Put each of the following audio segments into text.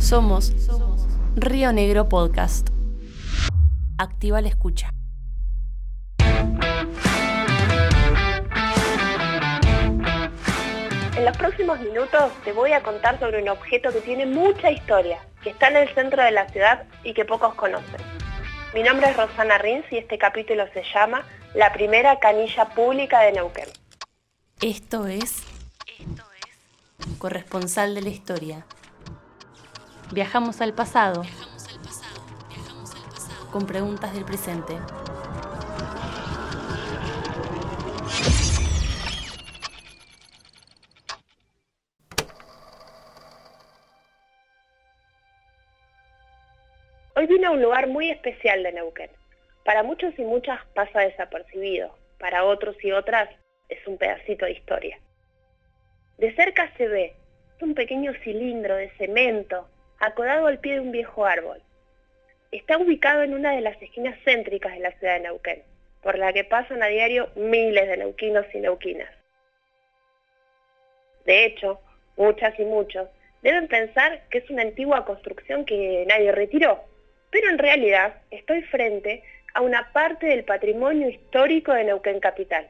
Somos Río Negro Podcast. Activa la escucha. En los próximos minutos te voy a contar sobre un objeto que tiene mucha historia, que está en el centro de la ciudad y que pocos conocen. Mi nombre es Rosana Rins y este capítulo se llama La primera canilla pública de Neuquén. Esto es Corresponsal de la Historia. Viajamos al pasado con preguntas del presente. Hoy vine a un lugar muy especial de Neuquén. Para muchos y muchas pasa desapercibido, para otros y otras es un pedacito de historia. De cerca se ve un pequeño cilindro de cemento acodado al pie de un viejo árbol. Está ubicado en una de las esquinas céntricas de la ciudad de Neuquén, por la que pasan a diario miles de neuquinos y neuquinas. De hecho, muchas y muchos deben pensar que es una antigua construcción que nadie retiró, pero en realidad estoy frente a una parte del patrimonio histórico de Neuquén Capital.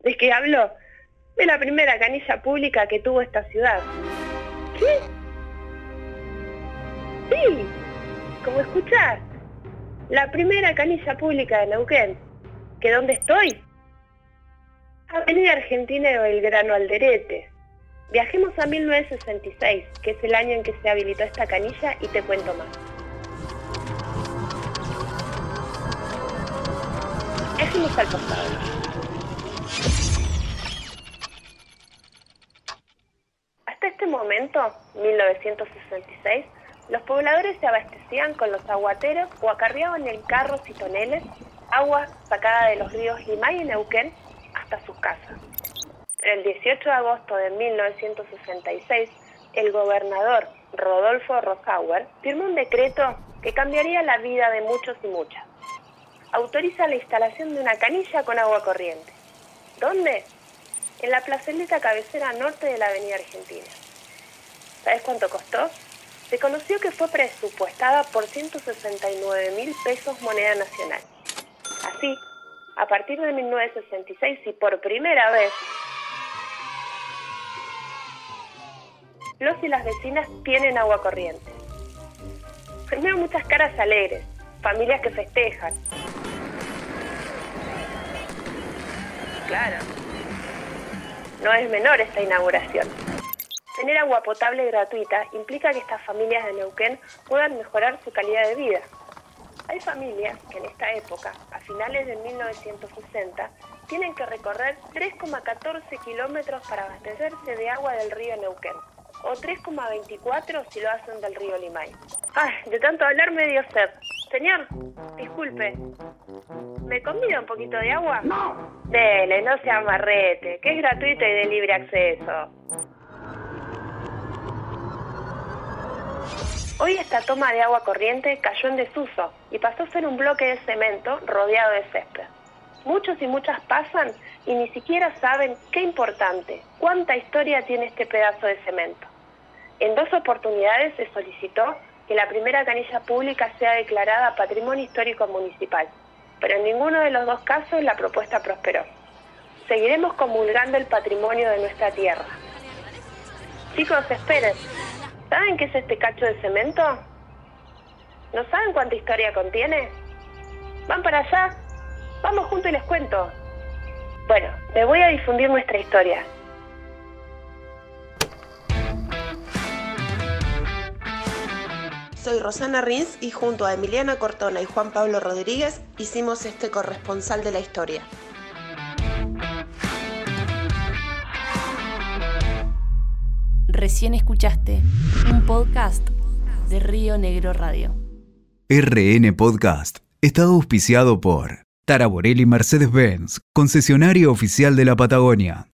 ¿De qué hablo? De la primera canilla pública que tuvo esta ciudad. Sí, como escuchar. La primera canilla pública de Neuquén. ¿Que dónde estoy? Avenida Argentina de Belgrano Alderete. Viajemos a 1966, que es el año en que se habilitó esta canilla, y te cuento más. Viajemos al pasado. Hasta este momento, 1966, los pobladores se abastecían con los aguateros o acarreaban en carros y toneles agua sacada de los ríos Limay y Neuquén hasta sus casas. El 18 de agosto de 1966, el gobernador Rodolfo Rosauer firmó un decreto que cambiaría la vida de muchos y muchas. Autoriza la instalación de una canilla con agua corriente. ¿Dónde? En la plazoleta cabecera norte de la Avenida Argentina. ¿Sabes cuánto costó? Se conoció que fue presupuestada por 169 mil pesos moneda nacional. Así, a partir de 1966 y por primera vez, los y las vecinas tienen agua corriente. Veo muchas caras alegres, familias que festejan. Claro, no es menor esta inauguración. Tener agua potable gratuita implica que estas familias de Neuquén puedan mejorar su calidad de vida. Hay familias que en esta época, a finales de 1960, tienen que recorrer 3,14 kilómetros para abastecerse de agua del río Neuquén, o 3,24 si lo hacen del río Limay. Ay, de tanto hablar me dio sed. Señor, disculpe, ¿me convida un poquito de agua? ¡No! Dele, no sea amarrete, que es gratuito y de libre acceso. Hoy esta toma de agua corriente cayó en desuso y pasó a ser un bloque de cemento rodeado de césped. Muchos y muchas pasan y ni siquiera saben qué importante, cuánta historia tiene este pedazo de cemento. En dos oportunidades se solicitó que la primera canilla pública sea declarada Patrimonio Histórico Municipal, pero en ninguno de los dos casos la propuesta prosperó. Seguiremos comulgando el patrimonio de nuestra tierra. Chicos, esperen. ¿Saben qué es este cacho de cemento? ¿No saben cuánta historia contiene? ¿Van para allá? Vamos juntos y les cuento. Bueno, me voy a difundir nuestra historia. Soy Rosana Rins y junto a Emiliana Cortona y Juan Pablo Rodríguez hicimos este corresponsal de la historia. Recién escuchaste un podcast de Río Negro Radio. RN Podcast está auspiciado por Tara Borelli Mercedes-Benz, concesionario oficial de la Patagonia.